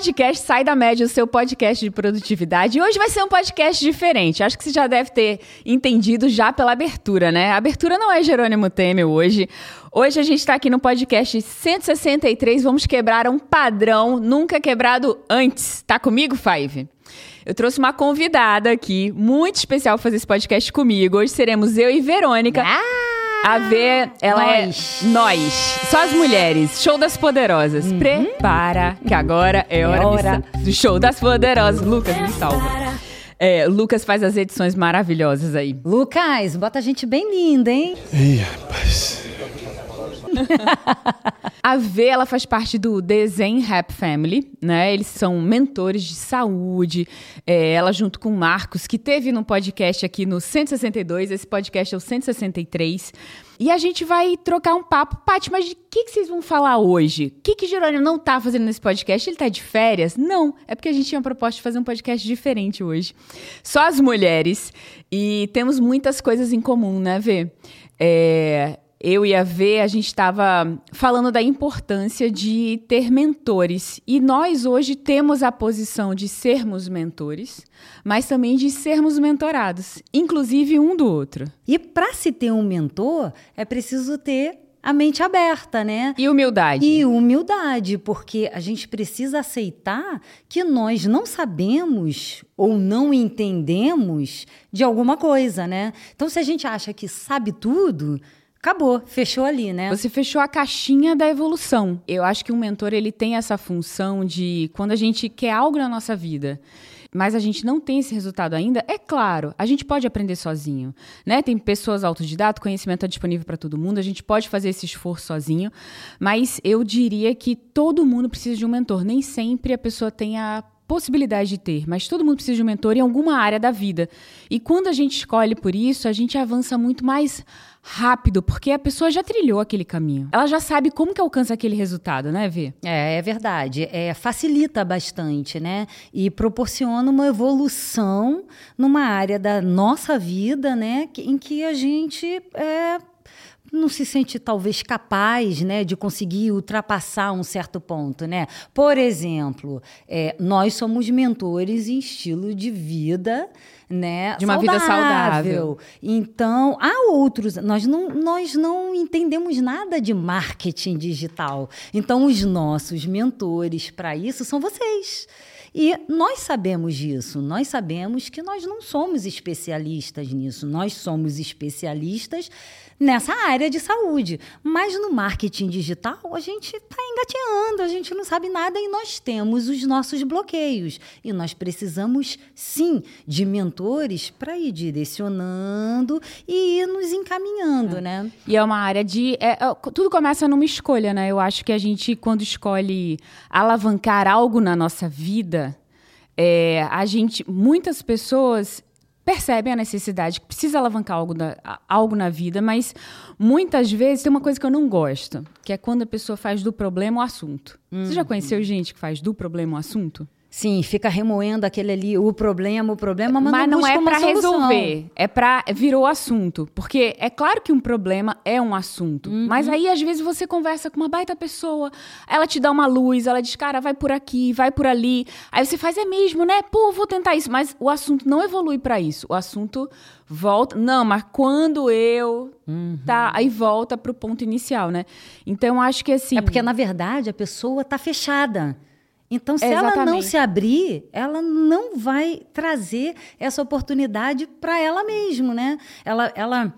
podcast Sai da Média, o seu podcast de produtividade. E hoje vai ser um podcast diferente. Acho que você já deve ter entendido já pela abertura, né? A abertura não é Jerônimo Temer hoje. Hoje a gente está aqui no podcast 163. Vamos quebrar um padrão nunca quebrado antes. Tá comigo, Five? Eu trouxe uma convidada aqui, muito especial, fazer esse podcast comigo. Hoje seremos eu e Verônica. Ah! A ver, ela Nós. é nós, só as mulheres, show das poderosas. Prepara, que agora é hora, É hora. de- do show das poderosas. Lucas, me salva. É, Lucas faz as edições maravilhosas aí. Lucas, bota a gente bem linda, hein? Ih, rapaz. A V, ela faz parte do Zen Rap Family, né? Eles são mentores de saúde. É, ela junto com o Marcos, que teve no podcast aqui no 162, esse podcast é o 163. E a gente vai trocar um papo. Paty, mas de que, que vocês vão falar hoje? O que, que Jerônimo não tá fazendo nesse podcast? Ele tá de férias? Não, é porque a gente tinha proposta de fazer um podcast diferente hoje. Só as mulheres. E temos muitas coisas em comum, né, Vê? É, eu e a V, a gente estava falando da importância de ter mentores. E nós hoje temos a posição de sermos mentores, mas também de sermos mentorados, inclusive um do outro. E para se ter um mentor, é preciso ter a mente aberta, né? E humildade. E humildade, porque a gente precisa aceitar que nós não sabemos ou não entendemos de alguma coisa, né? Então, se a gente acha que sabe tudo, acabou, fechou ali, né? Você fechou a caixinha da evolução. Eu acho que um mentor ele tem essa função de quando a gente quer algo na nossa vida, mas a gente não tem esse resultado ainda, é claro, a gente pode aprender sozinho, né? Tem pessoas autodidatas, conhecimento é disponível para todo mundo, a gente pode fazer esse esforço sozinho, mas eu diria que todo mundo precisa de um mentor, nem sempre a pessoa tem a possibilidade de ter, mas todo mundo precisa de um mentor em alguma área da vida. E quando a gente escolhe por isso, a gente avança muito mais rápido, porque a pessoa já trilhou aquele caminho. Ela já sabe como que alcança aquele resultado, né, Vê? É, é verdade. É, facilita bastante, né? E proporciona uma evolução numa área da nossa vida, né? Em que a gente é, não se sente talvez capaz, né, de conseguir ultrapassar um certo ponto, né? Por exemplo, é, nós somos mentores em estilo de vida, né? De uma vida saudável. Então, há outros. Nós não, nós não entendemos nada de marketing digital. Então, os nossos mentores para isso são vocês. E nós sabemos disso, nós sabemos que nós não somos especialistas nisso, nós somos especialistas nessa área de saúde. Mas no marketing digital, a gente está engateando, a gente não sabe nada e nós temos os nossos bloqueios. E nós precisamos, sim, de mentores para ir direcionando e ir nos encaminhando, né? E é uma área de. é, é, tudo começa numa escolha, né? Eu acho que a gente, quando escolhe alavancar algo na nossa vida, é, a gente. Muitas pessoas percebem a necessidade que precisa alavancar algo, da- a- algo na vida, mas muitas vezes tem uma coisa que eu não gosto, que é quando a pessoa faz do problema o assunto. Você já conheceu gente que faz do problema o assunto? Sim, fica remoendo aquele ali, o problema, o problema, mas, Mas não busca é solução. resolver, é pra virou assunto, porque é claro que um problema é um assunto, Uhum. mas aí às vezes você conversa com uma baita pessoa, ela te dá uma luz, ela diz, cara, vai por aqui, vai por ali, aí você faz é mesmo, né? Pô, vou tentar isso, mas o assunto não evolui pra isso, o assunto volta, não, mas quando eu Uhum. tá, aí volta pro ponto inicial, né? Então eu acho que assim, É porque, na verdade, a pessoa está fechada. Então, se ela não Exatamente. se abrir, ela não vai trazer essa oportunidade para ela mesma, né? Ela, ela,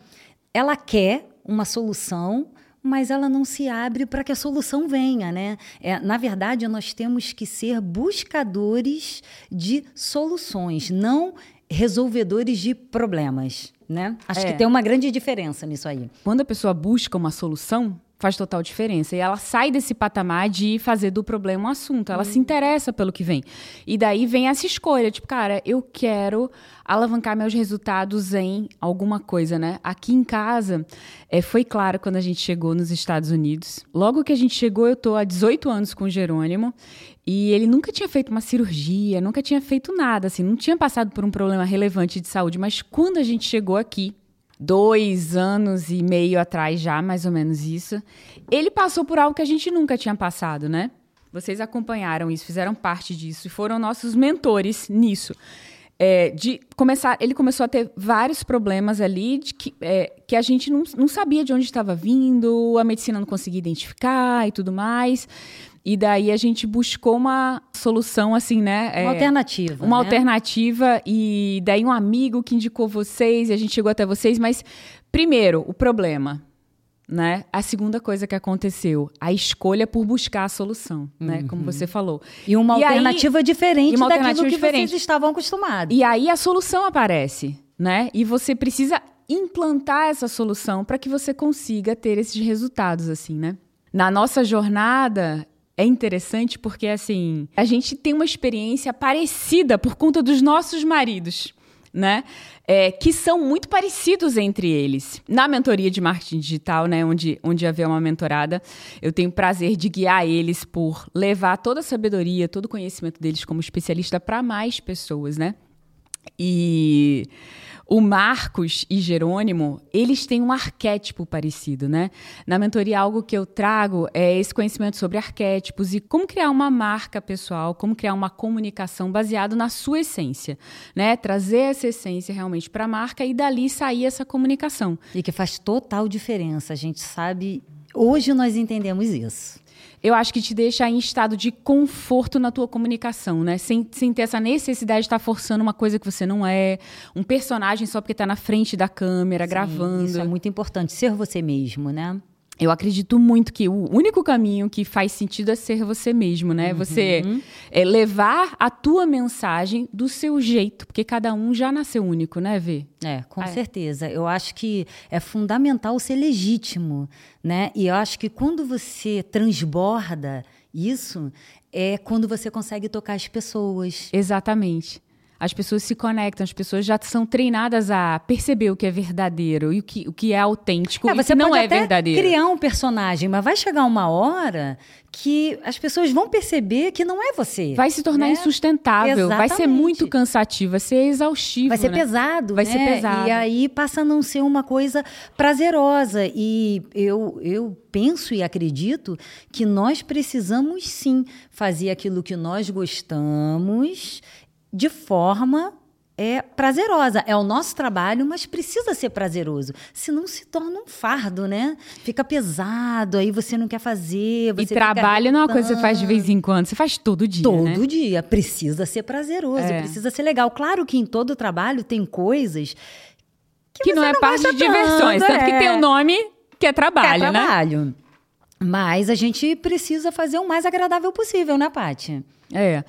ela quer uma solução, mas ela não se abre para que a solução venha, né? É, na verdade, nós temos que ser buscadores de soluções, não resolvedores de problemas, né? Acho É. que tem uma grande diferença nisso aí. quando a pessoa busca uma solução, faz total diferença. E ela sai desse patamar de fazer do problema um assunto. Ela se interessa pelo que vem. E daí vem essa escolha, tipo, cara, eu quero alavancar meus resultados em alguma coisa, né? Aqui em casa, é, foi claro quando a gente chegou nos Estados Unidos. Logo que a gente chegou, eu tô há 18 anos com o Jerônimo. E ele nunca tinha feito uma cirurgia, nunca tinha feito nada, assim, não tinha passado por um problema relevante de saúde. Mas quando a gente chegou aqui, dois anos e meio atrás já, mais ou menos isso, ele passou por algo que a gente nunca tinha passado, né? Vocês acompanharam isso, fizeram parte disso e foram nossos mentores nisso. É, de começar, ele começou a ter vários problemas ali de que, é, que a gente não, não sabia de onde estava vindo, a medicina não conseguia identificar e tudo mais. E daí a gente buscou uma solução assim, né? Uma é, alternativa. Uma né? alternativa. E daí um amigo que indicou vocês, e a gente chegou até vocês. Mas, primeiro, o problema. Né? A segunda coisa que aconteceu, a escolha por buscar a solução, né? uhum. né? Como você falou. E uma e alternativa aí, diferente uma daquilo alternativa que diferente. vocês estavam acostumados. E aí a solução aparece, né? E você precisa implantar essa solução para que você consiga ter esses resultados, assim, né? Na nossa jornada, é interessante porque, assim, a gente tem uma experiência parecida por conta dos nossos maridos. Né? É, que são muito parecidos entre eles. Na mentoria de marketing digital, né, onde, onde havia uma mentorada, eu tenho o prazer de guiar eles por levar toda a sabedoria, todo o conhecimento deles como especialista para mais pessoas, né? E o Marcos e Jerônimo, eles têm um arquétipo parecido, né? Na mentoria, algo que eu trago é esse conhecimento sobre arquétipos e como criar uma marca pessoal, como criar uma comunicação baseado na sua essência, né? Trazer essa essência realmente para a marca e dali sair essa comunicação. E que faz total diferença. A gente sabe, hoje nós entendemos isso eu acho que te deixa em estado de conforto na tua comunicação, né? Sem, sem ter essa necessidade de estar forçando uma coisa que você não é, um personagem só porque está na frente da câmera, Sim, gravando. Isso é muito importante, ser você mesmo, né? Eu acredito muito que o único caminho que faz sentido é ser você mesmo, né? Uhum. Você é, levar a tua mensagem do seu jeito, porque cada um já nasceu único, né, Vê? É, com ah, é. certeza. Eu acho que é fundamental ser legítimo, né? E eu acho que quando você transborda isso, é quando você consegue tocar as pessoas. Exatamente as pessoas se conectam, as pessoas já são treinadas a perceber o que é verdadeiro e o que, o que é autêntico é, e você que não é verdadeiro. criar um personagem, mas vai chegar uma hora que as pessoas vão perceber que não é você. Vai se tornar né? insustentável, Exatamente. vai ser muito cansativo, vai ser exaustivo. Vai ser né? pesado. Vai né? ser pesado. E aí passa a não ser uma coisa prazerosa. E eu, eu penso e acredito que nós precisamos sim fazer aquilo que nós gostamos de forma é prazerosa. É o nosso trabalho, mas precisa ser prazeroso. Senão se torna um fardo, né? Fica pesado, aí você não quer fazer. e trabalho não é uma coisa que você faz de vez em quando, você faz todo dia. Todo né? dia. Precisa ser prazeroso, é. precisa ser legal. Claro que em todo trabalho tem coisas que, que não é não parte de diversões. Tanto, é. que tem o um nome que é trabalho, que é trabalho. né? Mas a gente precisa fazer o mais agradável possível, né, Paty? É.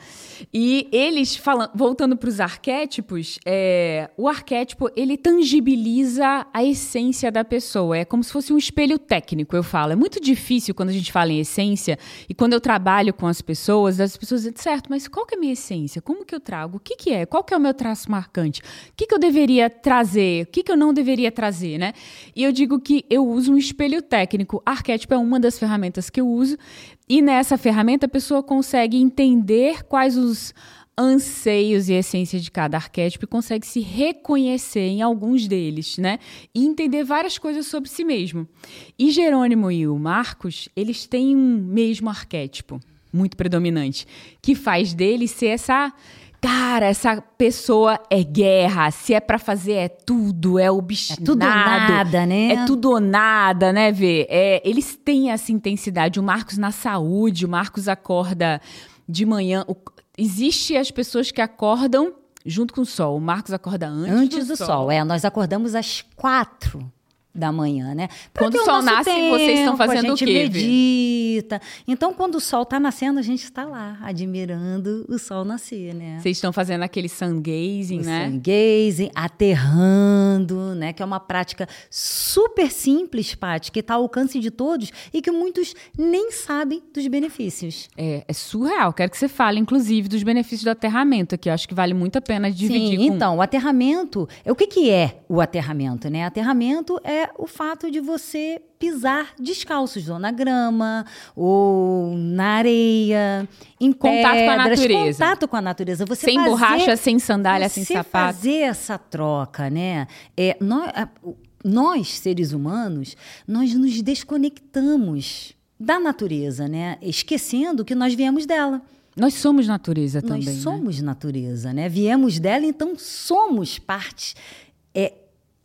E eles falando, voltando para os arquétipos, é, o arquétipo ele tangibiliza a essência da pessoa. É como se fosse um espelho técnico, eu falo. É muito difícil quando a gente fala em essência e quando eu trabalho com as pessoas, as pessoas dizem, certo, mas qual que é a minha essência? Como que eu trago? O que, que é? Qual que é o meu traço marcante? O que, que eu deveria trazer? O que, que eu não deveria trazer, né? E eu digo que eu uso um espelho técnico. Arquétipo é uma das ferramentas que eu uso e nessa ferramenta a pessoa consegue entender quais os anseios e essência de cada arquétipo e consegue se reconhecer em alguns deles, né? E entender várias coisas sobre si mesmo. E Jerônimo e o Marcos, eles têm um mesmo arquétipo muito predominante, que faz dele ser essa cara, essa pessoa é guerra, se é para fazer é tudo, é obstinado. É tudo ou nada, né? É tudo ou nada, né, Vê? É, eles têm essa intensidade. O Marcos na saúde, o Marcos acorda de manhã. O, existe as pessoas que acordam junto com o sol. O Marcos acorda antes, antes do, do sol. sol. É, nós acordamos às quatro da manhã, né? Quando o sol nasce, tempo, vocês estão fazendo o quê? A gente medita. Então, quando o sol está nascendo, a gente está lá, admirando o sol nascer, né? Vocês estão fazendo aquele sun gazing, o né? Sun gazing, aterrando, né? Que é uma prática super simples, Paty, que está ao alcance de todos e que muitos nem sabem dos benefícios. É, é surreal. Quero que você fale, inclusive, dos benefícios do aterramento aqui. Eu acho que vale muito a pena dividir Sim, com... então, o aterramento... O que, que é o aterramento, né? Aterramento é o fato de você pisar descalços, ou na grama, ou na areia, em contato pedras, com a natureza. Contato com a natureza. Você sem fazer, borracha, sem sandália, sem sapato. fazer essa troca, né? É, nós, nós, seres humanos, nós nos desconectamos da natureza, né? Esquecendo que nós viemos dela. Nós somos natureza também. Nós né? somos natureza, né? Viemos dela, então somos parte é,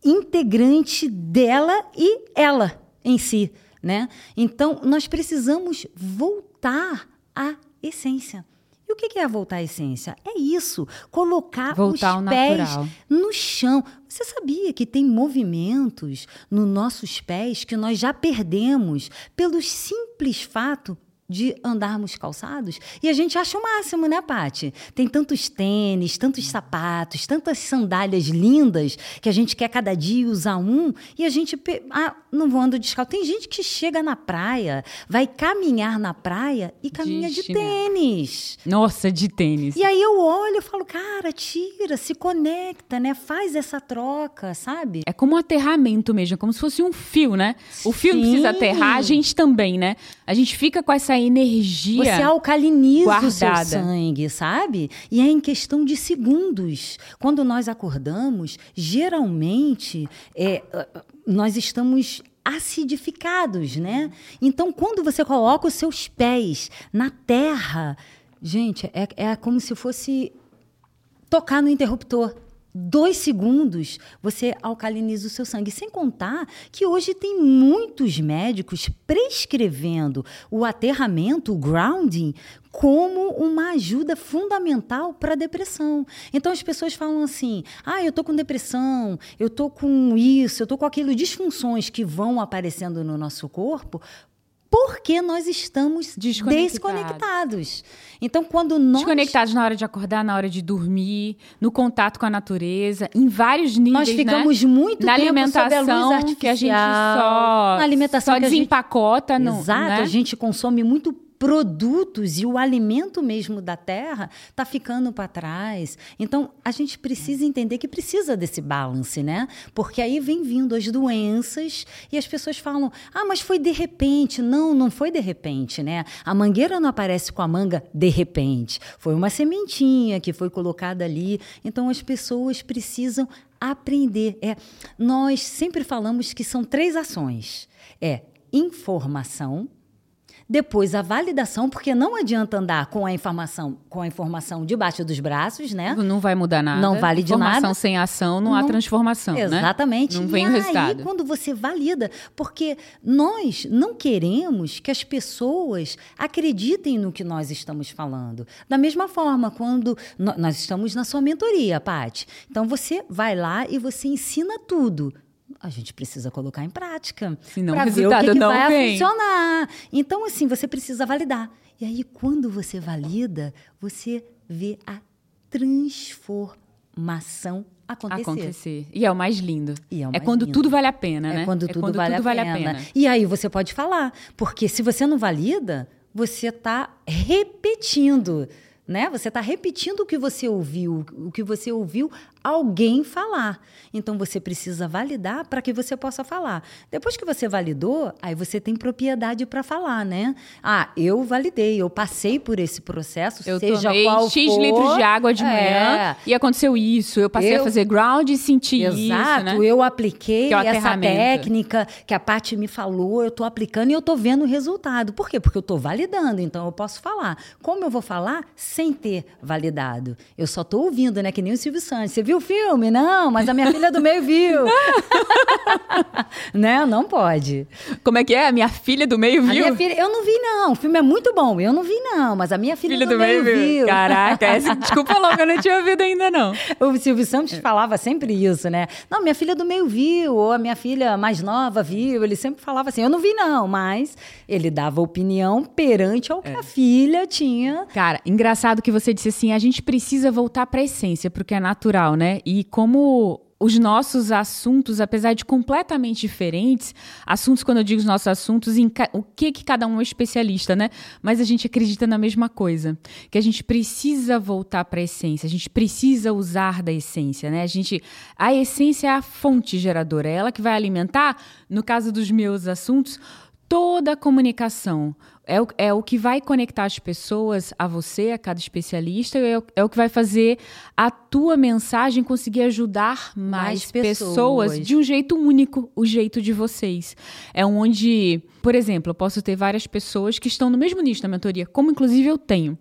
integrante dela e ela em si, né? Então nós precisamos voltar à essência. E o que é voltar à essência? É isso, colocar voltar os pés natural. no chão. Você sabia que tem movimentos nos nossos pés que nós já perdemos pelo simples fato de andarmos calçados. E a gente acha o máximo, né, Pati? Tem tantos tênis, tantos sapatos, tantas sandálias lindas que a gente quer cada dia usar um e a gente ah, não vou andar descalço. Tem gente que chega na praia, vai caminhar na praia e caminha de, de tênis. Nossa, de tênis. E aí eu olho e falo, cara, tira, se conecta, né? Faz essa troca, sabe? É como um aterramento mesmo, como se fosse um fio, né? O fio não precisa aterrar, a gente também, né? A gente fica com essa energia. Você alcaliniza guardada. o seu sangue, sabe? E é em questão de segundos. Quando nós acordamos, geralmente é, nós estamos acidificados, né? Então, quando você coloca os seus pés na terra, gente, é, é como se fosse tocar no interruptor dois segundos você alcaliniza o seu sangue. Sem contar que hoje tem muitos médicos prescrevendo o aterramento, o grounding, como uma ajuda fundamental para a depressão. Então as pessoas falam assim: "Ah, eu tô com depressão, eu tô com isso, eu tô com aquilo disfunções que vão aparecendo no nosso corpo porque nós estamos desconectados. desconectados. Então, quando nós. Desconectados na hora de acordar, na hora de dormir, no contato com a natureza, em vários níveis. Nós ficamos né? muito na tempo alimentação, que a gente só, na alimentação só desempacota. Gente... No, Exato, né? a gente consome muito produtos e o alimento mesmo da terra está ficando para trás. Então, a gente precisa entender que precisa desse balance, né? Porque aí vem vindo as doenças e as pessoas falam: "Ah, mas foi de repente". Não, não foi de repente, né? A mangueira não aparece com a manga de repente. Foi uma sementinha que foi colocada ali. Então, as pessoas precisam aprender. É, nós sempre falamos que são três ações. É informação, depois a validação, porque não adianta andar com a informação, com a informação debaixo dos braços, né? Não vai mudar nada. Não vale de informação nada. Informação sem ação não, não, há transformação, Exatamente. Né? Não vem e o resultado. aí quando você valida, porque nós não queremos que as pessoas acreditem no que nós estamos falando. Da mesma forma, quando nós estamos na sua mentoria, Paty. Então você vai lá e você ensina tudo a gente precisa colocar em prática. Senão o resultado ver o que, que não vai vem. funcionar. Então, assim, você precisa validar. E aí, quando você valida, você vê a transformação acontecer. acontecer. E é o mais lindo. E é, é mais quando lindo. tudo vale a pena, é né? Quando é tudo, quando vale, tudo a vale pena. a pena. E aí você pode falar, porque se você não valida, você está repetindo. Né? Você está repetindo o que você ouviu, o que você ouviu alguém falar. Então você precisa validar para que você possa falar. Depois que você validou, aí você tem propriedade para falar, né? Ah, eu validei, eu passei por esse processo, eu seja tomei qual X for. litros de água de manhã É. e aconteceu isso. Eu passei Eu- a fazer ground e senti Exato, isso, né? eu apliquei Que é essa técnica que a Paty me falou, eu estou aplicando e eu estou vendo o resultado. Por quê? Porque eu estou validando, então eu posso falar. Como eu vou falar sem ter validado? Eu só estou ouvindo, né? Que nem o Silvio Santos. Você viu o filme? Não, mas a minha filha do meio viu. né? Não pode. Como é que é? A minha filha do meio A viu? minha filha, eu não vi, não. O filme é muito bom. Eu não vi, não. Mas a minha filha, Filha do, meio, viu. Caraca, essa desculpa logo, eu não tinha ouvido ainda, não. O Silvio Santos falava sempre isso, né? Não, minha filha do meio viu, ou a minha filha mais nova viu. Ele sempre falava assim: eu não vi, não, mas ele dava opinião perante ao que a filha tinha. Cara, engraçado que você disse assim, a gente precisa voltar para a essência, porque é natural, né? E como os nossos assuntos, apesar de completamente diferentes, assuntos, quando eu digo os nossos assuntos, o que que cada um é especialista, né? Mas a gente acredita na mesma coisa, que a gente precisa voltar para a essência, a gente precisa usar da essência, né? A gente, a essência é a fonte geradora, é ela que vai alimentar, no caso dos meus assuntos, toda a comunicação. É o, é o que vai conectar as pessoas a você, a cada especialista, é o, é o que vai fazer a tua mensagem conseguir ajudar mais, mais pessoas. pessoas. de um jeito único, o jeito de vocês. É onde, por exemplo, eu posso ter várias pessoas que estão no mesmo nicho da mentoria, como inclusive eu tenho.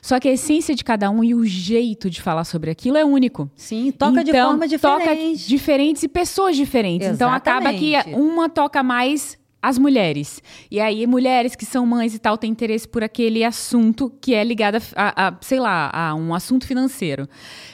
Só que a essência de cada um e o jeito de falar sobre aquilo é único. Sim, toca então, de forma diferente. Toca diferentes e pessoas diferentes. Exatamente. Então acaba que uma toca mais as mulheres. E aí, mulheres que são mães e tal têm interesse por aquele assunto que é ligado a, a, sei lá, a um assunto financeiro.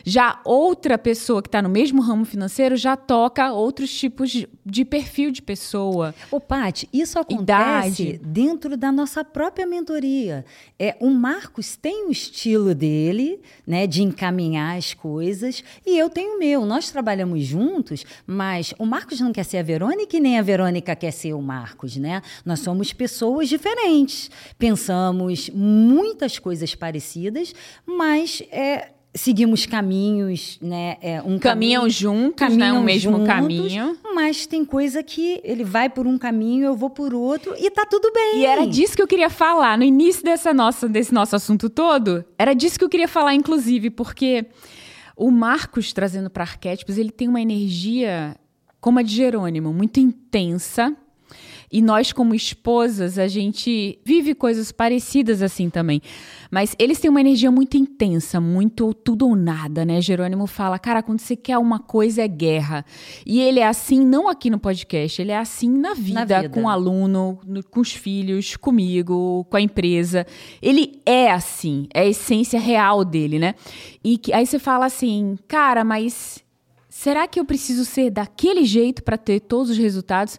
Já outra pessoa que está no mesmo ramo financeiro já toca outros tipos de, de perfil de pessoa. Ô, Paty, isso acontece idade. dentro da nossa própria mentoria. É, o Marcos tem o estilo dele, né, de encaminhar as coisas, e eu tenho o meu. Nós trabalhamos juntos, mas o Marcos não quer ser a Verônica e nem a Verônica quer ser o Marcos né? Nós somos pessoas diferentes, pensamos muitas coisas parecidas, mas é, seguimos caminhos, né? É, um caminham caminho, juntos, caminham né? O mesmo juntos, caminho. Mas tem coisa que ele vai por um caminho, eu vou por outro e tá tudo bem. E era disso que eu queria falar no início dessa nossa, desse nosso assunto todo. Era disso que eu queria falar, inclusive, porque o Marcos trazendo para arquétipos, ele tem uma energia como a de Jerônimo, muito intensa e nós, como esposas, a gente vive coisas parecidas assim também. Mas eles têm uma energia muito intensa, muito tudo ou nada, né? Jerônimo fala, cara, quando você quer uma coisa é guerra. E ele é assim, não aqui no podcast, ele é assim na vida, na vida. com o aluno, no, com os filhos, comigo, com a empresa. Ele é assim, é a essência real dele, né? E que, aí você fala assim, cara, mas será que eu preciso ser daquele jeito para ter todos os resultados?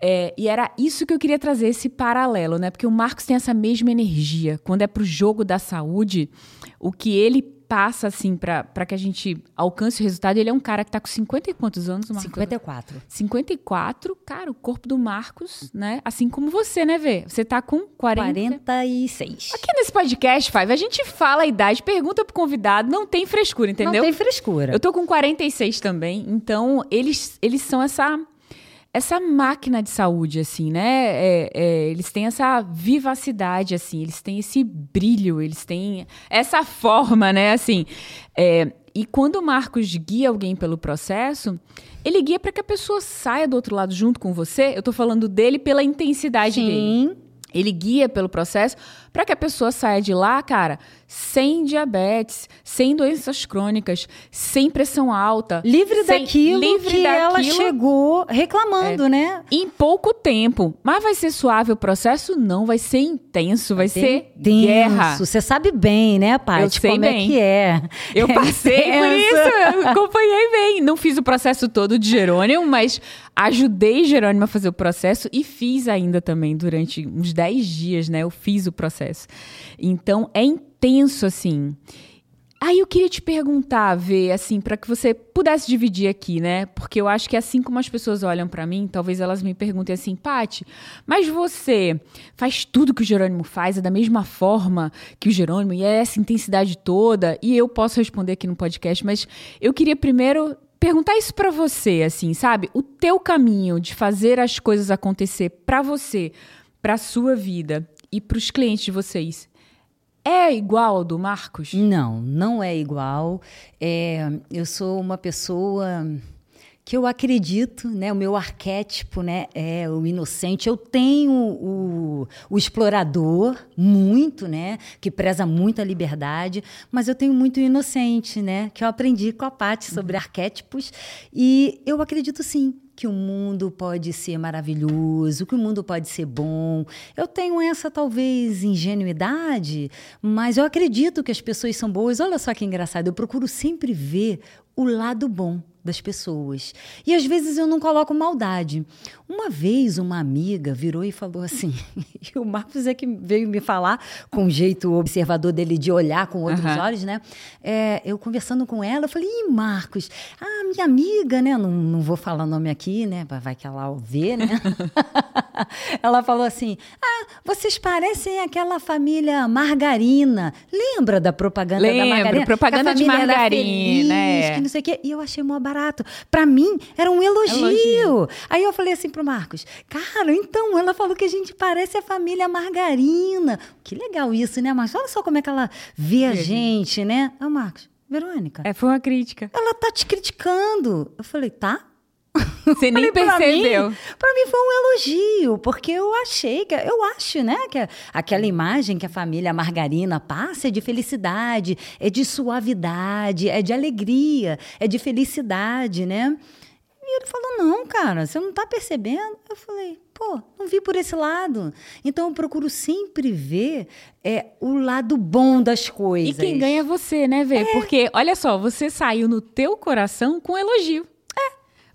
É, e era isso que eu queria trazer, esse paralelo, né? Porque o Marcos tem essa mesma energia. Quando é pro jogo da saúde, o que ele passa, assim, para que a gente alcance o resultado, ele é um cara que tá com 50 e quantos anos, Marcos? 54. 54, cara, o corpo do Marcos, né? Assim como você, né, Vê? Você tá com 40... 46. Aqui nesse podcast, Five, a gente fala a idade, pergunta pro convidado, não tem frescura, entendeu? Não tem frescura. Eu tô com 46 também, então eles, eles são essa essa máquina de saúde, assim, né? É, é, eles têm essa vivacidade, assim, eles têm esse brilho, eles têm essa forma, né? Assim, é, e quando o Marcos guia alguém pelo processo, ele guia para que a pessoa saia do outro lado junto com você. Eu estou falando dele pela intensidade Sim. dele. Ele guia pelo processo para que a pessoa saia de lá, cara, sem diabetes, sem doenças crônicas, sem pressão alta. Livre sem, daquilo livre que daquilo, ela chegou reclamando, é, né? Em pouco tempo. Mas vai ser suave o processo? Não, vai ser intenso, vai, vai ser intenso. guerra. Você sabe bem, né, Paty? Eu sei como é bem. é que é. Eu passei é por isso, eu acompanhei bem. Não fiz o processo todo de Jerônimo, mas ajudei Jerônimo a fazer o processo e fiz ainda também durante uns 10 dias, né? Eu fiz o processo. Então, é intenso, assim. Aí eu queria te perguntar, ver assim, para que você pudesse dividir aqui, né? Porque eu acho que assim como as pessoas olham para mim, talvez elas me perguntem assim, Pati, mas você faz tudo que o Jerônimo faz é da mesma forma que o Jerônimo e é essa intensidade toda? E eu posso responder aqui no podcast, mas eu queria primeiro perguntar isso para você, assim, sabe? O teu caminho de fazer as coisas acontecer para você, para sua vida e para os clientes de vocês é igual ao do Marcos? Não, não é igual. É, eu sou uma pessoa que eu acredito, né, o meu arquétipo, né, é o inocente. Eu tenho o, o explorador muito, né, que preza muito a liberdade, mas eu tenho muito o inocente, né, que eu aprendi com a Paty sobre uhum. arquétipos e eu acredito sim que o mundo pode ser maravilhoso, que o mundo pode ser bom. Eu tenho essa talvez ingenuidade, mas eu acredito que as pessoas são boas. Olha só que engraçado, eu procuro sempre ver o lado bom das pessoas. E às vezes eu não coloco maldade. Uma vez uma amiga virou e falou assim, e o Marcos é que veio me falar com o jeito observador dele de olhar com outros uhum. olhos, né? É, eu conversando com ela, eu falei, Ih, Marcos, ah, minha amiga, né? Não, não vou falar nome aqui, né? Vai que ela vê, né? Ela falou assim: Ah, vocês parecem aquela família margarina. Lembra da propaganda Lembro, da margarina? propaganda de margarina, é. Que não sei o quê. E eu achei mó barato. Pra mim, era um elogio. elogio. Aí eu falei assim pro Marcos: Cara, então, ela falou que a gente parece a família margarina. Que legal isso, né, Marcos? Olha só como é que ela vê a gente, né? Ah, Marcos. Verônica. É, foi uma crítica. Ela tá te criticando. Eu falei, tá? Você nem percebeu. Para mim, mim, foi um elogio, porque eu achei que eu acho, né, que aquela imagem que a família Margarina passa é de felicidade, é de suavidade, é de alegria, é de felicidade, né? E ele falou: "Não, cara, você não tá percebendo?" Eu falei: pô, não vi por esse lado. Então eu procuro sempre ver é, o lado bom das coisas. E quem ganha é você, né, Vê? É. Porque, olha só, você saiu no teu coração com elogio.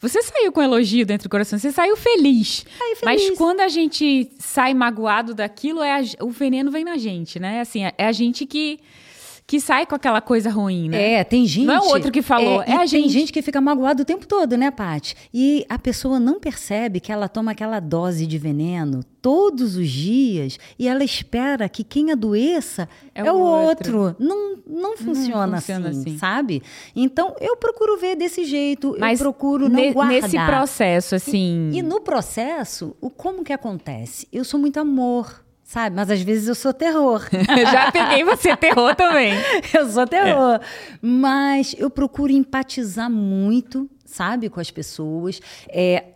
Você saiu com elogio dentro do coração, você saiu feliz. Aí, feliz. Mas quando a gente sai magoado daquilo, é a, o veneno vem na gente, né? Assim, é, é a gente que que sai com aquela coisa ruim, né? É, tem gente. Não é o outro que falou, é, é a gente. Tem gente que fica magoado o tempo todo, né, Paty? E a pessoa não percebe que ela toma aquela dose de veneno todos os dias e ela espera que quem adoeça é, é o outro. outro. Não, não funciona, não funciona assim, assim, sabe? Então eu procuro ver desse jeito, Mas eu procuro não ne guardar. Nesse processo, assim. E, e no processo, o como que acontece? Eu sou muito amor sabe? Mas às vezes eu sou terror. Já peguei você terror também. eu sou terror. É. Mas eu procuro empatizar muito, sabe, com as pessoas. É,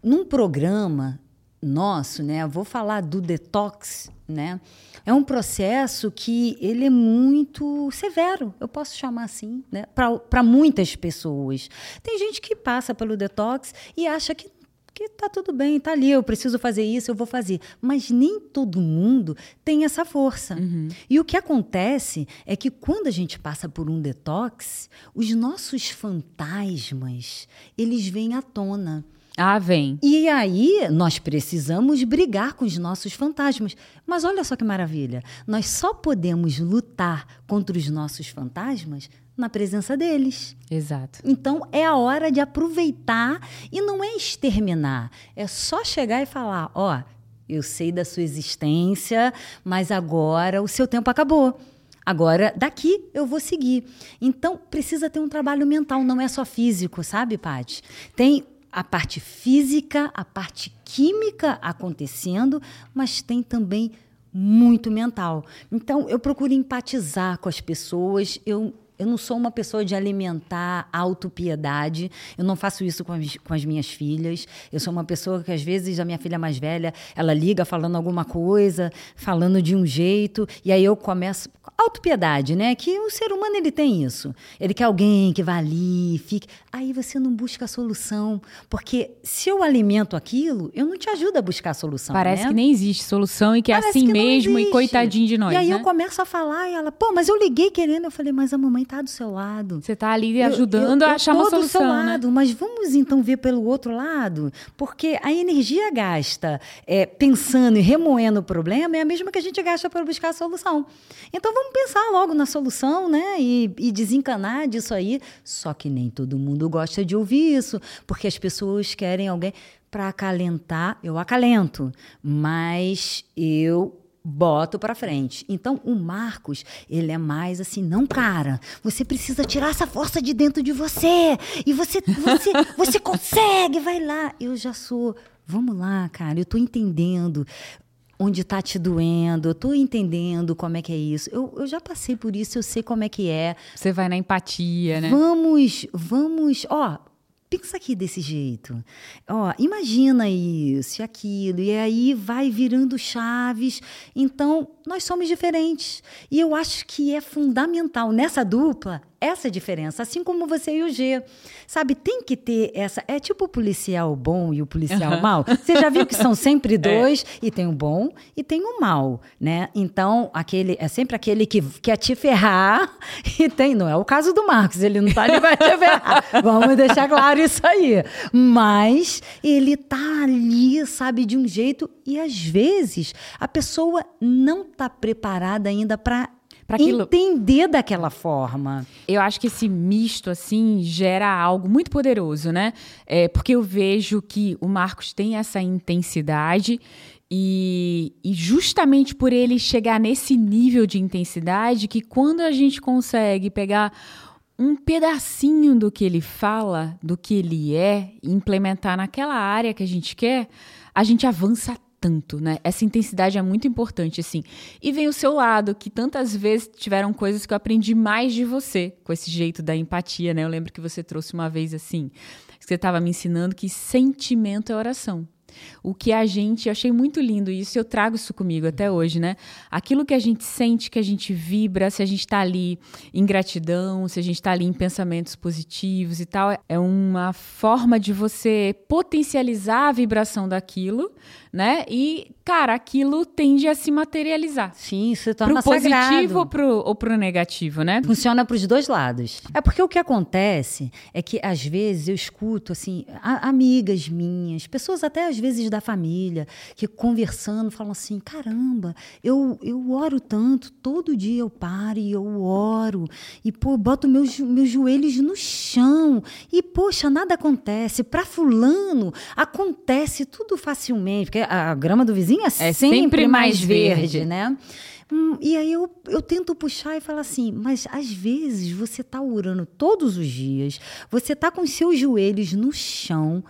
num programa nosso, né? Vou falar do detox, né? É um processo que ele é muito severo, eu posso chamar assim, né? Para muitas pessoas. Tem gente que passa pelo detox e acha que que tá tudo bem, tá ali, eu preciso fazer isso, eu vou fazer. Mas nem todo mundo tem essa força. Uhum. E o que acontece é que quando a gente passa por um detox, os nossos fantasmas, eles vêm à tona. Ah, vem. E aí nós precisamos brigar com os nossos fantasmas. Mas olha só que maravilha. Nós só podemos lutar contra os nossos fantasmas na presença deles. Exato. Então é a hora de aproveitar e não é exterminar, é só chegar e falar: ó, eu sei da sua existência, mas agora o seu tempo acabou. Agora, daqui eu vou seguir. Então, precisa ter um trabalho mental, não é só físico, sabe, Paty? Tem a parte física, a parte química acontecendo, mas tem também muito mental. Então, eu procuro empatizar com as pessoas, eu eu não sou uma pessoa de alimentar autopiedade. Eu não faço isso com as, com as, minhas filhas. Eu sou uma pessoa que, às vezes, a minha filha mais velha, ela liga falando alguma coisa, falando de um jeito, e aí eu começo. Autopiedade, né? Que o ser humano ele tem isso. Ele quer alguém que vá ali, fique. Aí você não busca a solução. Porque se eu alimento aquilo, eu não te ajudo a buscar a solução. Parece né? que nem existe solução e que é assim que mesmo, e coitadinho de nós. E aí né? eu começo a falar, e ela, pô, mas eu liguei querendo. Eu falei, mas a mamãe está do seu lado. Você está ali ajudando eu, eu, eu a achar uma solução. Do seu né? lado, mas vamos então ver pelo outro lado, porque a energia gasta é, pensando e remoendo o problema é a mesma que a gente gasta para buscar a solução. Então vamos pensar logo na solução, né? E, e desencanar disso aí. Só que nem todo mundo gosta de ouvir isso, porque as pessoas querem alguém para acalentar. Eu acalento, mas eu boto para frente. Então, o Marcos, ele é mais assim, não, cara, você precisa tirar essa força de dentro de você. E você você você consegue, vai lá. Eu já sou, vamos lá, cara, eu tô entendendo onde está te doendo, eu estou entendendo como é que é isso. Eu, eu já passei por isso, eu sei como é que é. Você vai na empatia, né? Vamos, vamos, ó, pensa aqui desse jeito. Ó, imagina isso e aquilo, e aí vai virando chaves. Então, nós somos diferentes. E eu acho que é fundamental nessa dupla essa diferença, assim como você e o G. Sabe, tem que ter essa. É tipo o policial bom e o policial uhum. mal. Você já viu que são sempre é. dois, é. e tem o bom e tem o mal, né? Então, aquele é sempre aquele que quer te ferrar e tem. Não é o caso do Marcos, ele não tá ali vai te ferrar. Vamos deixar claro isso aí. Mas ele tá ali, sabe, de um jeito, e às vezes a pessoa não tá preparada ainda para aquilo... entender daquela forma. Eu acho que esse misto, assim, gera algo muito poderoso, né? É, porque eu vejo que o Marcos tem essa intensidade e, e, justamente por ele chegar nesse nível de intensidade, que quando a gente consegue pegar um pedacinho do que ele fala, do que ele é, e implementar naquela área que a gente quer, a gente avança tanto, né? Essa intensidade é muito importante, assim. E vem o seu lado, que tantas vezes tiveram coisas que eu aprendi mais de você, com esse jeito da empatia, né? Eu lembro que você trouxe uma vez assim, você estava me ensinando que sentimento é oração o que a gente, eu achei muito lindo isso, eu trago isso comigo até hoje, né? Aquilo que a gente sente, que a gente vibra, se a gente está ali em gratidão, se a gente está ali em pensamentos positivos e tal, é uma forma de você potencializar a vibração daquilo, né? E, cara, aquilo tende a se materializar. Sim, se torna pro positivo ou pro, ou pro negativo, né? Funciona para os dois lados. É porque o que acontece é que, às vezes, eu escuto, assim, amigas minhas, pessoas até às vezes da família, que conversando falam assim: caramba, eu, eu oro tanto, todo dia eu paro e eu oro, e, pô, boto meus, meus joelhos no chão, e, poxa, nada acontece. Para Fulano, acontece tudo facilmente, porque a grama do vizinho é, é sempre, sempre, mais verde, verde. né? Hum, e aí eu, eu tento puxar e falar assim, mas às vezes você está orando todos os dias, você está com seus joelhos no chão,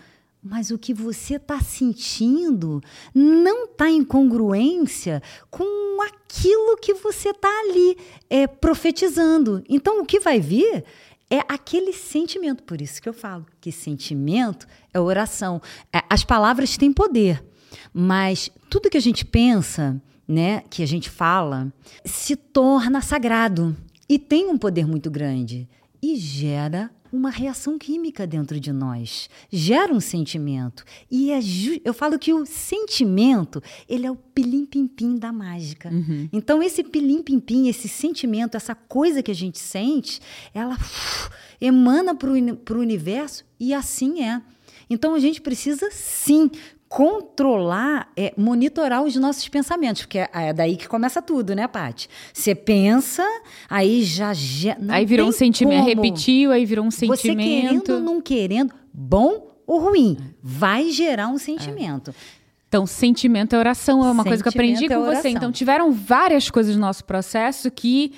mas o que você está sentindo não está em congruência com aquilo que você está ali é, profetizando. Então, o que vai vir é aquele sentimento. Por isso que eu falo que sentimento é oração. É, as palavras têm poder. Mas tudo que a gente pensa, né, que a gente fala, se torna sagrado e tem um poder muito grande e gera uma reação química dentro de nós, gera um sentimento. E é eu falo que o sentimento, ele é o pilim-pim-pim da mágica. Uhum. Então, esse pilim-pim-pim, esse sentimento, essa coisa que a gente sente, ela uf, emana para o universo e assim é. Então, a gente precisa, sim, controlar, é monitorar os nossos pensamentos, porque é, é daí que começa tudo, né, Paty? Você pensa, aí já, já aí virou um sentimento, como. repetiu, aí virou um sentimento. Você querendo ou não querendo, bom ou ruim, vai gerar um sentimento. É. Então, sentimento é oração, é uma sentimento coisa que eu aprendi é com você. Então, tiveram várias coisas no nosso processo que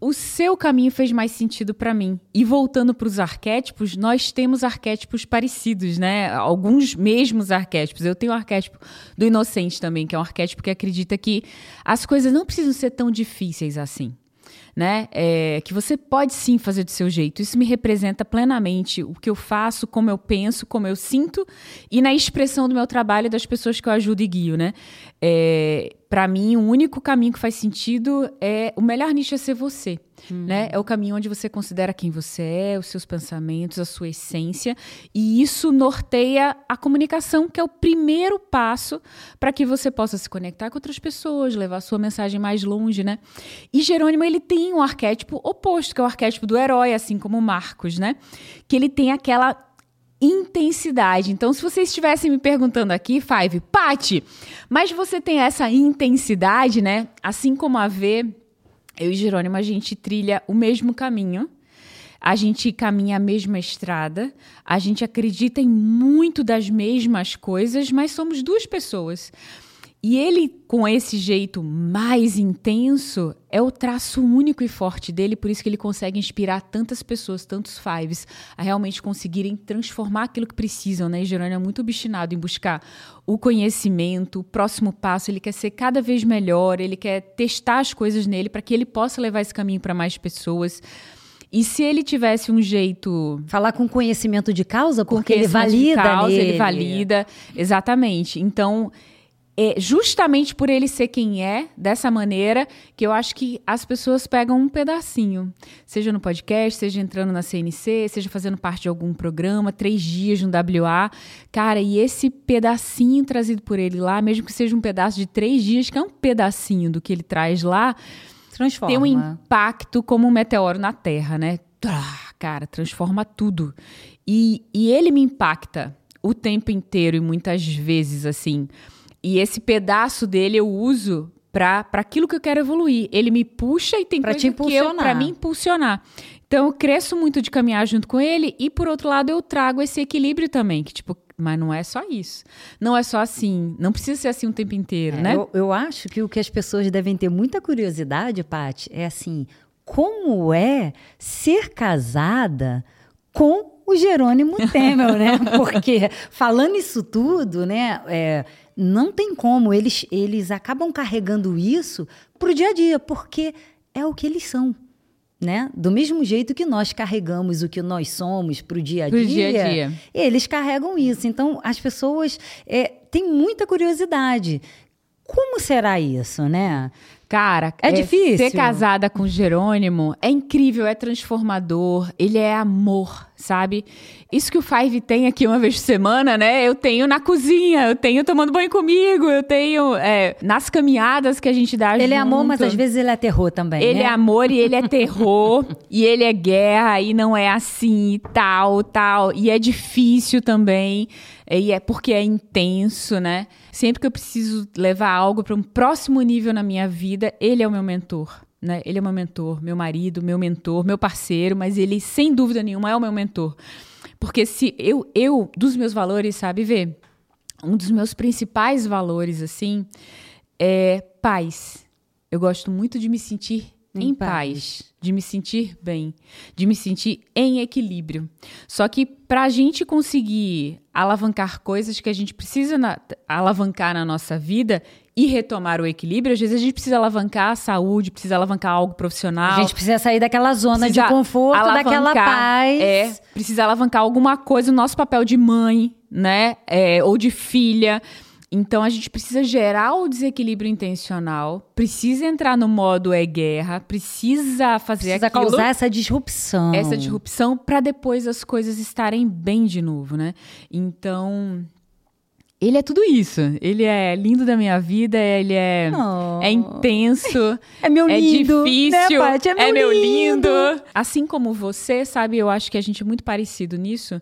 o seu caminho fez mais sentido para mim. E voltando para os arquétipos, nós temos arquétipos parecidos, né? Alguns mesmos arquétipos. Eu tenho o arquétipo do inocente também, que é um arquétipo que acredita que as coisas não precisam ser tão difíceis assim né? É, que você pode sim fazer do seu jeito. Isso me representa plenamente o que eu faço, como eu penso, como eu sinto e na expressão do meu trabalho e das pessoas que eu ajudo e guio, né? É, para mim, o único caminho que faz sentido é o melhor nicho é ser você. Uhum. Né? É o caminho onde você considera quem você é, os seus pensamentos, a sua essência, e isso norteia a comunicação, que é o primeiro passo para que você possa se conectar com outras pessoas, levar a sua mensagem mais longe, né? E Jerônimo, ele tem um arquétipo oposto, que é o arquétipo do herói, assim como Marcos, né? Que ele tem aquela intensidade. Então, se vocês estivessem me perguntando aqui, Five, Pati, mas você tem essa intensidade, né? Assim como a V, eu e Jerônimo, a gente trilha o mesmo caminho. A gente caminha a mesma estrada, a gente acredita em muito das mesmas coisas, mas somos duas pessoas. E ele, com esse jeito mais intenso, é o traço único e forte dele, por isso que ele consegue inspirar tantas pessoas, tantos fives, a realmente conseguirem transformar aquilo que precisam, né? E Jerônimo é muito obstinado em buscar o conhecimento, o próximo passo, ele quer ser cada vez melhor, ele quer testar as coisas nele para que ele possa levar esse caminho para mais pessoas. E se ele tivesse um jeito. Falar com conhecimento de causa, porque ele valida. De causa, nele. ele valida. Exatamente. Então, é justamente por ele ser quem é, dessa maneira, que eu acho que as pessoas pegam um pedacinho. Seja no podcast, seja entrando na CNC, seja fazendo parte de algum programa, três dias no WA. Cara, e esse pedacinho trazido por ele lá, mesmo que seja um pedaço de três dias, que é um pedacinho do que ele traz lá, transforma. Tem um impacto como um meteoro na Terra, né? Cara, transforma tudo. E, e ele me impacta o tempo inteiro e muitas vezes assim. E esse pedaço dele eu uso para aquilo que eu quero evoluir. Ele me puxa e tem Pra coisa te que eu para me impulsionar. Então eu cresço muito de caminhar junto com ele e por outro lado eu trago esse equilíbrio também, que tipo, mas não é só isso. Não é só assim, não precisa ser assim o tempo inteiro, É, né? eu, eu acho que o que as pessoas devem ter muita curiosidade, Paty, é assim, como é ser casada com o Jerônimo Temel, né? Porque falando isso tudo, né? é, não tem como, eles, eles acabam carregando isso pro dia a dia, porque é o que eles são. Né? Do mesmo jeito que nós carregamos o que nós somos pro dia a Pro dia, dia a dia. eles carregam isso. Então, as pessoas é, têm muita curiosidade. Como será isso, né? Cara, É difícil? Ser casada com Jerônimo é incrível, é transformador, ele é amor, sabe? Isso que o Five tem aqui uma vez por semana, né? Eu tenho na cozinha, eu tenho tomando banho comigo, eu tenho é, nas caminhadas que a gente dá Ele é amor, mas junto. às vezes ele é terror também. Ele né? é amor e ele é terror, e ele é guerra, e não é assim, e tal, tal. E é difícil também, e é porque é intenso, né? Sempre que eu preciso levar algo para um próximo nível na minha vida, ele é o meu mentor. Né? Ele é meu mentor, meu marido, meu mentor, meu parceiro, mas ele, sem dúvida nenhuma, é o meu mentor. Porque se eu, eu dos meus valores, sabe, Vê? Um dos meus principais valores, assim, é paz. Eu gosto muito de me sentir em, Em paz. paz. de me sentir bem, de me sentir em equilíbrio. Só que para a gente conseguir alavancar coisas que a gente precisa na- alavancar na nossa vida e retomar o equilíbrio, às vezes a gente precisa alavancar a saúde, precisa alavancar algo profissional. A gente precisa sair daquela zona de conforto, daquela paz. É, precisa alavancar alguma coisa, o nosso papel de mãe, né? É, ou de filha. Então a gente precisa gerar o desequilíbrio intencional, precisa entrar no modo é guerra, precisa fazer Precisa aquilo, causar essa disrupção. essa disrupção para depois as coisas estarem bem de novo, né? Então ele é tudo isso. Ele é lindo da minha vida, ele é Oh. é intenso, É meu é lindo, difícil, né, Paty? É meu lindo. lindo. Assim como você, sabe, eu acho que a gente é muito parecido nisso.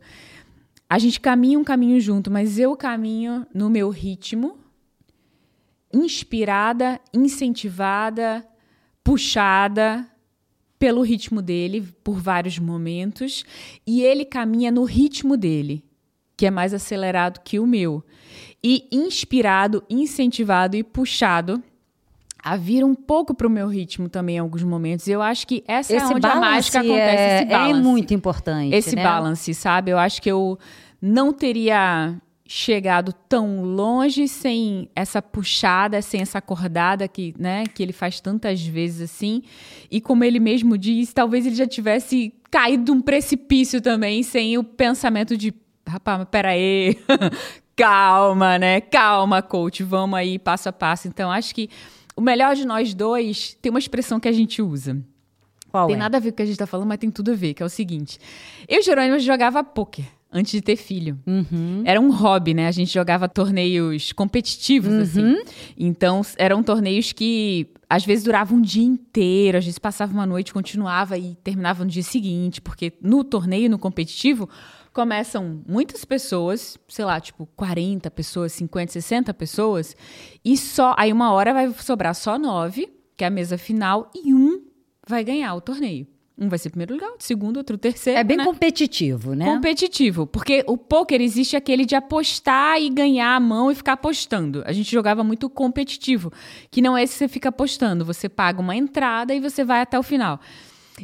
A gente caminha um caminho junto, mas eu caminho no meu ritmo, inspirada, incentivada, puxada pelo ritmo dele por vários momentos, e ele caminha no ritmo dele, que é mais acelerado que o meu. E inspirado, incentivado e puxado a vir um pouco para o meu ritmo também em alguns momentos. Eu acho que essa é Esse onde a mágica acontece, é, esse balance. é muito importante. Esse né? balance, sabe? Eu acho que eu não teria chegado tão longe sem essa puxada, sem essa acordada que, né, que ele faz tantas vezes assim. E como ele mesmo diz, talvez ele já tivesse caído de um precipício também sem o pensamento de, rapaz, mas peraí, calma, né? Calma, coach, vamos aí passo a passo. Então, acho que o melhor de nós dois tem uma expressão que a gente usa. Qual Tem é? nada a ver com o que a gente tá falando, mas tem tudo a ver, que é o seguinte. Eu e Jerônimo jogava pôquer antes de ter filho. Uhum. Era um hobby, né? A gente jogava torneios competitivos, assim. Então, s- eram torneios que às vezes duravam um dia inteiro, às vezes passava uma noite, continuava e terminava no dia seguinte, porque no torneio, no competitivo, começam muitas pessoas, sei lá, tipo 40 pessoas, 50, 60 pessoas, e só aí uma hora vai sobrar só nove, que é a mesa final, e um vai ganhar o torneio. Um vai ser primeiro lugar, segundo, outro terceiro. É bem né? competitivo, né? competitivo. Porque o poker existe aquele de apostar e ganhar a mão e ficar apostando. A gente jogava muito competitivo, que não é esse que você fica apostando. Você paga uma entrada e você vai até o final.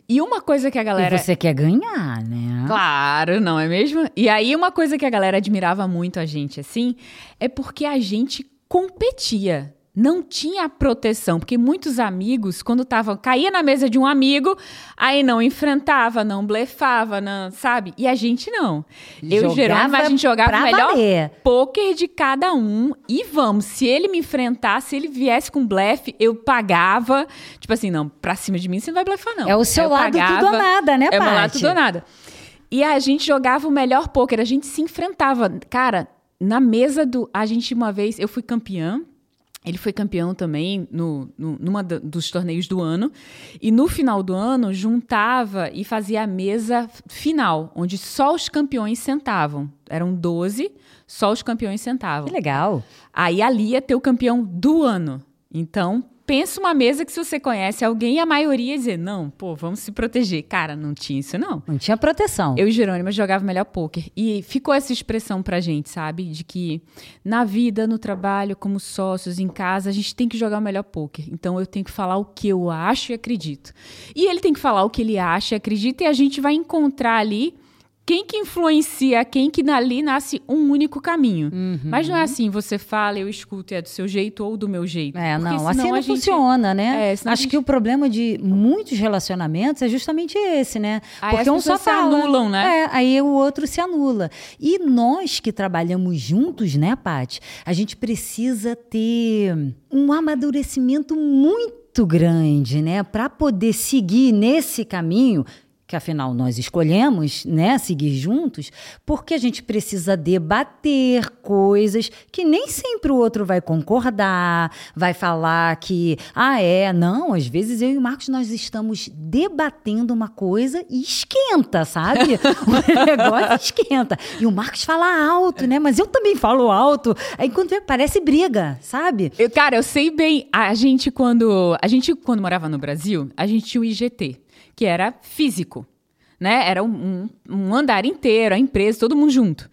E uma coisa que a galera. E você quer ganhar, né? Claro, não é mesmo? E aí, uma coisa que a galera admirava muito a gente, assim, é porque a gente competia. Não tinha proteção, porque muitos amigos, quando estavam, caía na mesa de um amigo, aí não enfrentava, não blefava, não, sabe? E a gente não. Eu e Jerônimo, a gente jogava o melhor valer. poker de cada um e vamos. Se ele me enfrentasse, se ele viesse com blefe, eu pagava. Tipo assim, não, pra cima de mim você não vai blefar, não. É o seu eu lado tudo ou nada, né, É o meu lado tudo ou nada. E a gente jogava o melhor poker, a gente se enfrentava. Cara, na mesa do. A gente, uma vez, eu fui campeã. Ele foi campeão também no, no, numa dos torneios do ano. E no final do ano, juntava e fazia a mesa final, onde só os campeões sentavam. Eram 12, só os campeões sentavam. Que legal. Aí ali ia ter o campeão do ano. Então, pensa uma mesa que se você conhece alguém, a maioria ia dizer, não, pô, vamos se proteger. Cara, não tinha isso, não. Não tinha proteção. Eu e Jerônimo jogava melhor pôquer. E ficou essa expressão pra gente, sabe? De que na vida, no trabalho, como sócios, em casa, a gente tem que jogar o melhor pôquer. Então eu tenho que falar o que eu acho e acredito. E ele tem que falar o que ele acha e acredita, e a gente vai encontrar ali quem que influencia quem que ali nasce um único caminho. Uhum. Mas não é assim, você fala, eu escuto, é do seu jeito ou do meu jeito. É, não, assim não gente... funciona, né? É, Acho gente... que o problema de muitos relacionamentos é justamente esse, né? Aí Porque um só se fala, anulam, né? É, aí o outro se anula. E nós que trabalhamos juntos, né, Paty? A gente precisa ter um amadurecimento muito grande, né, para poder seguir nesse caminho que afinal nós escolhemos, né, seguir juntos, porque a gente precisa debater coisas que nem sempre o outro vai concordar, vai falar que, ah, é, não, às vezes eu e o Marcos nós estamos debatendo uma coisa e esquenta, sabe? o negócio esquenta. E o Marcos fala alto, né? Mas eu também falo alto. Aí quando vê, parece briga, sabe? Eu, cara, eu sei bem, a gente quando, a gente quando morava no Brasil, a gente tinha o IGT que era físico. Né? Era um, um, andar inteiro, a empresa, todo mundo junto.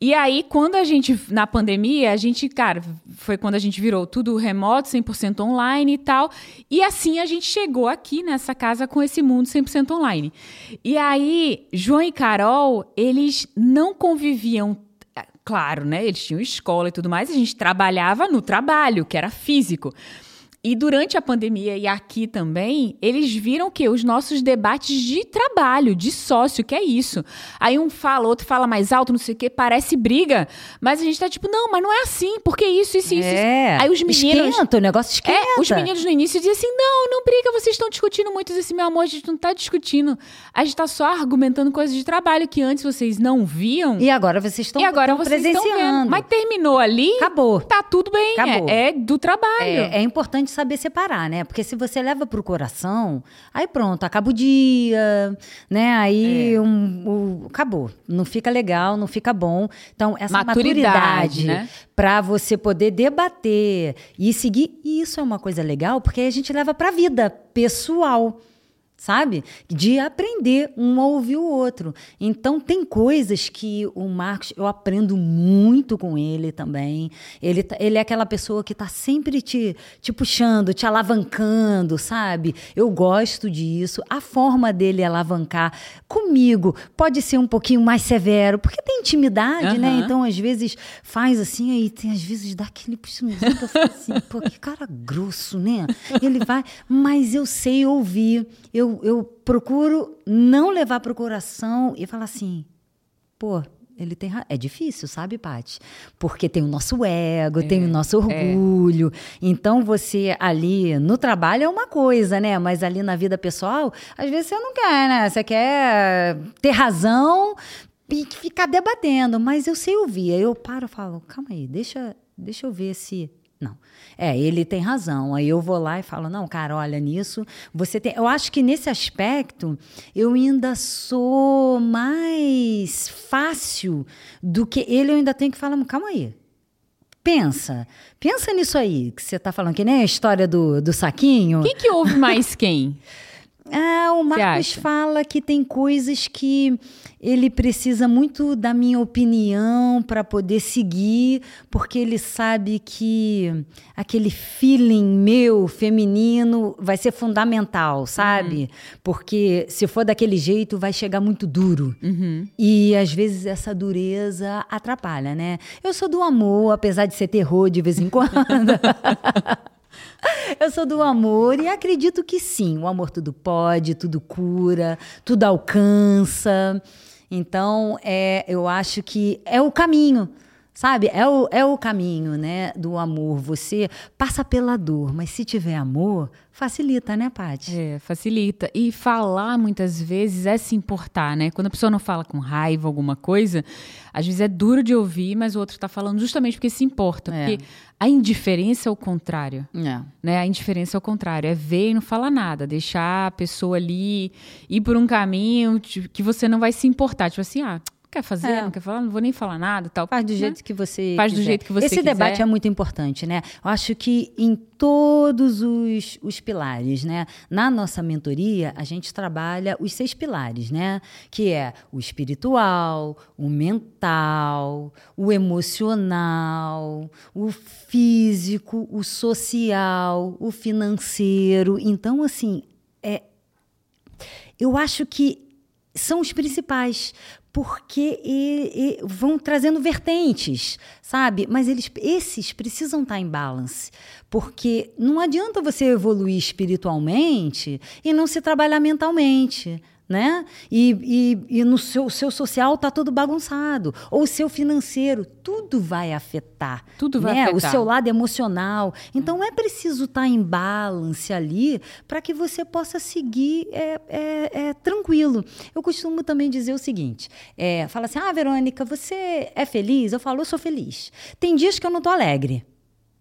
E aí, quando a gente, na pandemia, a gente, cara, foi quando a gente virou tudo remoto, 100% online e tal. E assim a gente chegou aqui nessa casa com esse mundo 100% online. E aí, João e Carol, eles não conviviam claro, né? Eles tinham escola e tudo mais, a gente trabalhava no trabalho, que era físico. E durante a pandemia e aqui também, eles viram que os nossos debates de trabalho, de sócio, que é isso. Aí um fala, outro fala mais alto, não sei o quê, parece briga, mas a gente tá tipo, não, mas não é assim, porque isso, isso, isso. É. Aí os meninos. Esquenta, o negócio esquenta. É, os meninos no início diziam assim: não, não briga, vocês estão discutindo muito. Assim, meu amor, a gente não tá discutindo. A gente tá só argumentando coisas de trabalho que antes vocês não viam. E agora vocês estão E agora vocês presenciando. estão vendo. Mas terminou ali. Acabou. Tá tudo bem. Acabou. É, é do trabalho. É, é importante importante saber separar, né? Porque se você leva para o coração, aí pronto, acaba o dia, né? Aí é. um, um, acabou. Não fica legal, não fica bom. Então, essa maturidade, maturidade né? para você poder debater e seguir, isso é uma coisa legal, porque a gente leva para a vida pessoal sabe? De aprender um a ouvir o outro. Então, tem coisas que o Marcos, eu aprendo muito com ele também. Ele, tá, ele é aquela pessoa que está sempre te, te puxando, te alavancando, sabe? Eu gosto disso. A forma dele alavancar comigo pode ser um pouquinho mais severo, porque tem intimidade, uhum. né? Então, às vezes, faz assim, aí tem, às vezes dá aquele puxãozinho que eu falo assim, pô, que cara grosso, né? Ele vai, mas eu sei ouvir, eu eu, eu procuro não levar para o coração e falar assim, pô, ele tem é difícil, sabe, Pati? Porque tem o nosso ego, é, tem o nosso é. orgulho. É. Então você ali no trabalho é uma coisa, né? Mas ali na vida pessoal, às vezes você não quer, né? Você quer ter razão e ficar debatendo. Mas eu sei ouvir. Aí eu paro e falo, calma aí, deixa, deixa eu ver se não. É, ele tem razão. Aí eu vou lá e falo: não, cara, olha nisso. Você tem. Eu acho que nesse aspecto eu ainda sou mais fácil do que ele. Eu ainda tenho que falar: calma aí. Pensa, pensa nisso aí que você está falando, que nem a história do, do saquinho. Quem que ouve mais quem? Ah, o Marcos fala que tem coisas que ele precisa muito da minha opinião para poder seguir, porque ele sabe que aquele feeling meu feminino vai ser fundamental, sabe? Uhum. Porque se for daquele jeito, vai chegar muito duro. Uhum. E às vezes essa dureza atrapalha, né? Eu sou do amor, apesar de ser terror de vez em quando. Eu sou do amor e acredito que sim, o amor tudo pode, tudo cura, tudo alcança. Então, é, eu acho que é o caminho. Sabe? É o, é o caminho, né, do amor. Você passa pela dor, mas se tiver amor, facilita, né, Paty? É, facilita. E falar muitas vezes é se importar, né? Quando a pessoa não fala com raiva alguma coisa, às vezes é duro de ouvir, mas o outro está falando justamente porque se importa. É. Porque a indiferença é o contrário. É. Né? A indiferença é o contrário. É ver e não falar nada. Deixar a pessoa ali ir por um caminho que você não vai se importar. Tipo assim, ah quer fazer, É. não quer falar, não vou nem falar nada, tal. Faz do né? jeito que você Faz do quiser. jeito que você Esse quiser. debate é muito importante, né? Eu acho que em todos os, os pilares, né? Na nossa mentoria, a gente trabalha os seis pilares, né? Que é o espiritual, o mental, o emocional, o físico, o social, o financeiro. Então, assim, é, eu acho que são os principais, porque e- e vão trazendo vertentes, sabe? Mas eles, esses precisam estar em balance, porque não adianta você evoluir espiritualmente e não se trabalhar mentalmente. Né? E, e, e no seu, seu social tá todo bagunçado. Ou o seu financeiro, tudo vai afetar. Tudo vai né? afetar. O seu lado emocional. Então é preciso estar em balance ali para que você possa seguir é, é, é, tranquilo. Eu costumo também dizer o seguinte: é, fala assim, ah, Verônica, você é feliz? Eu falo, eu sou feliz. Tem dias que eu não tô alegre.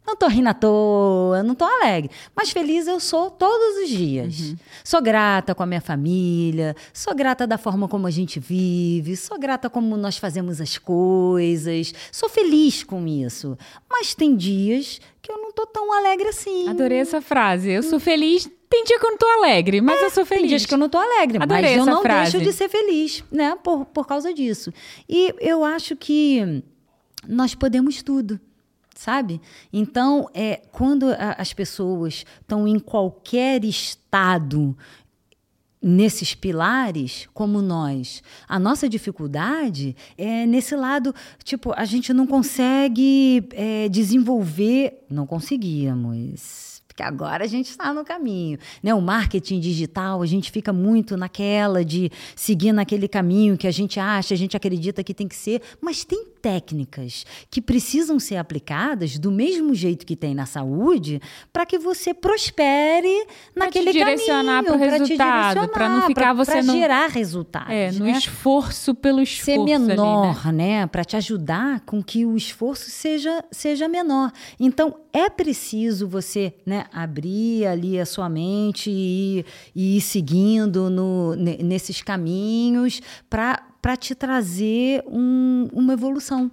Não tô rindo à toa, não tô alegre. Mas feliz eu sou todos os dias. Sou grata com a minha família, sou grata da forma como a gente vive, sou grata como nós fazemos as coisas, sou feliz com isso. Mas tem dias que eu não tô tão alegre assim. Adorei essa frase. Eu sou feliz. Tem dia que eu não tô alegre, mas eu sou feliz. Tem dias que eu não tô alegre, Adorei mas eu não frase. deixo de ser feliz, né? Por, por causa disso. E eu acho que nós podemos tudo. Sabe? Então, é, quando a- as pessoas estão em qualquer estado nesses pilares, como nós, a nossa dificuldade é nesse lado, tipo, a gente não consegue é, desenvolver, não conseguíamos. Porque agora a gente está no caminho. Né? O marketing digital, a gente fica muito naquela de seguir naquele caminho que a gente acha, a gente acredita que tem que ser, mas tem técnicas que precisam ser aplicadas do mesmo jeito que tem na saúde para que você prospere Pra te naquele direcionar caminho, te resultado, pra não ficar pra- você pra não- gerar resultados. É, no né? esforço pelo esforço. ser ali, né? menor, né, para te ajudar com que o esforço seja seja menor. Então é preciso você, né, abrir ali a sua mente e, e ir seguindo no, ne- nesses caminhos para para te trazer um- uma evolução.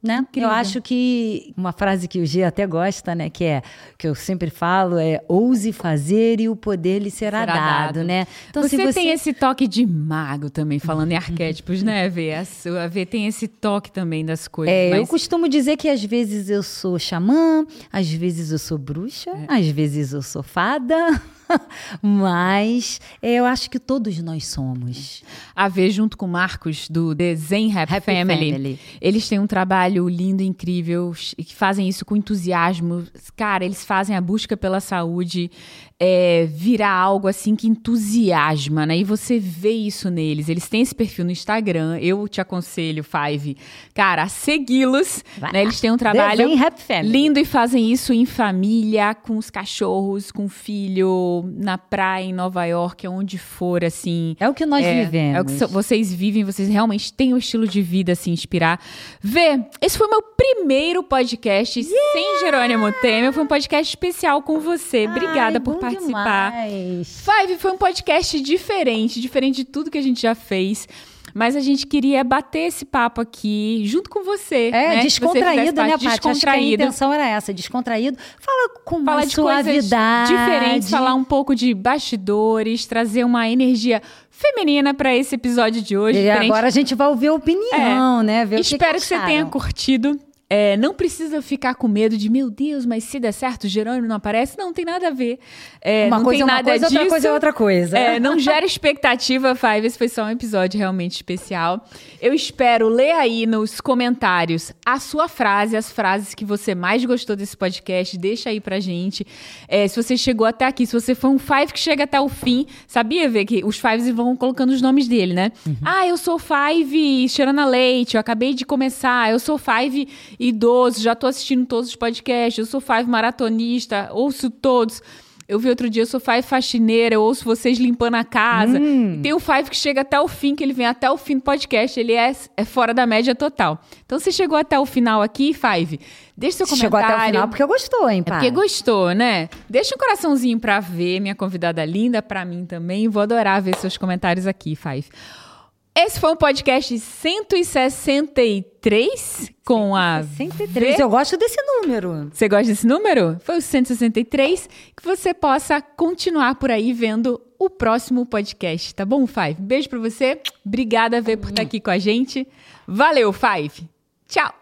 Né? Incrível. Eu acho que uma frase que o G até gosta, né, que é que eu sempre falo é ouse fazer e o poder lhe será, Será dado, dado. né? você, tem esse toque de mago também, falando em arquétipos, né, Vê? A sua Vê tem esse toque também das coisas. É, eu mas- costumo dizer que às vezes eu sou xamã, às vezes eu sou bruxa, É. às vezes eu sou fada, mas é, eu acho que todos nós somos. a ver junto com o Marcos do The Zen Rap, Happy Family. Family. Eles têm um trabalho lindo, incrível, e que fazem isso com entusiasmo. Cara, eles fazem a busca pela saúde é, virar algo assim que entusiasma, né? E você vê isso neles. Eles têm esse perfil no Instagram. Eu te aconselho, Five, cara, a segui-los. Né? Eles têm um trabalho Happy lindo e fazem isso em família, com os cachorros, com o filho, na praia, em Nova York, onde for, assim. É o que nós É, vivemos. É o que so- vocês vivem, vocês realmente têm o estilo de vida a se inspirar. Vê, esse foi o meu primeiro podcast sem Jerônimo Temer. Foi um podcast especial com você. Obrigada Ai, por participar. demais. Five foi um podcast diferente, diferente de tudo que a gente já fez. Mas a gente queria bater esse papo aqui junto com você. É, né? Descontraído, né, Paty? Que a Descontraído. intenção era essa, descontraído. Fala com Falar mais de coisas suavidade. diferentes, falar um pouco de bastidores, trazer uma energia feminina para esse episódio de hoje. E diferente agora a gente vai ouvir a opinião, né? Ver o que Espero que que, você tenha curtido. É, não precisa ficar com medo de, meu Deus, mas se der certo, o Jerônimo não aparece. Não, tem nada a ver. É, Uma não coisa tem é uma nada coisa, disso. outra coisa é outra coisa. É, não gera expectativa, Five. Esse foi só um episódio realmente especial. Eu espero ler aí nos comentários a sua frase, as frases que você mais gostou desse podcast. Deixa aí pra gente. É, se você chegou até aqui, se você foi um Five que chega até o fim, sabia ver que os Fives vão colocando os nomes dele, né? Ah, eu sou Five cheirando a leite, eu acabei de começar. Eu sou Five idoso, já tô assistindo todos os podcasts. Eu sou Five maratonista, ouço todos. Eu vi outro dia, eu sou Five faxineira, eu ouço vocês limpando a casa. E tem o Five que chega até o fim, que ele vem até o fim do podcast. Ele é, é fora da média total. Então, você chegou até o final aqui, Five, deixa seu Chegou comentário. até o final porque gostou, hein, É pai? porque gostou, né? Deixa um coraçãozinho pra ver, minha convidada linda, pra mim também. Vou adorar ver seus comentários aqui, Five. Esse foi um podcast 163 com a 163. V. Eu gosto desse número. Você gosta desse número? Foi o 163 que você possa continuar por aí vendo o próximo podcast, tá bom, Five? Beijo para você. Obrigada, Vê, por estar aqui com a gente. Valeu, Five. Tchau.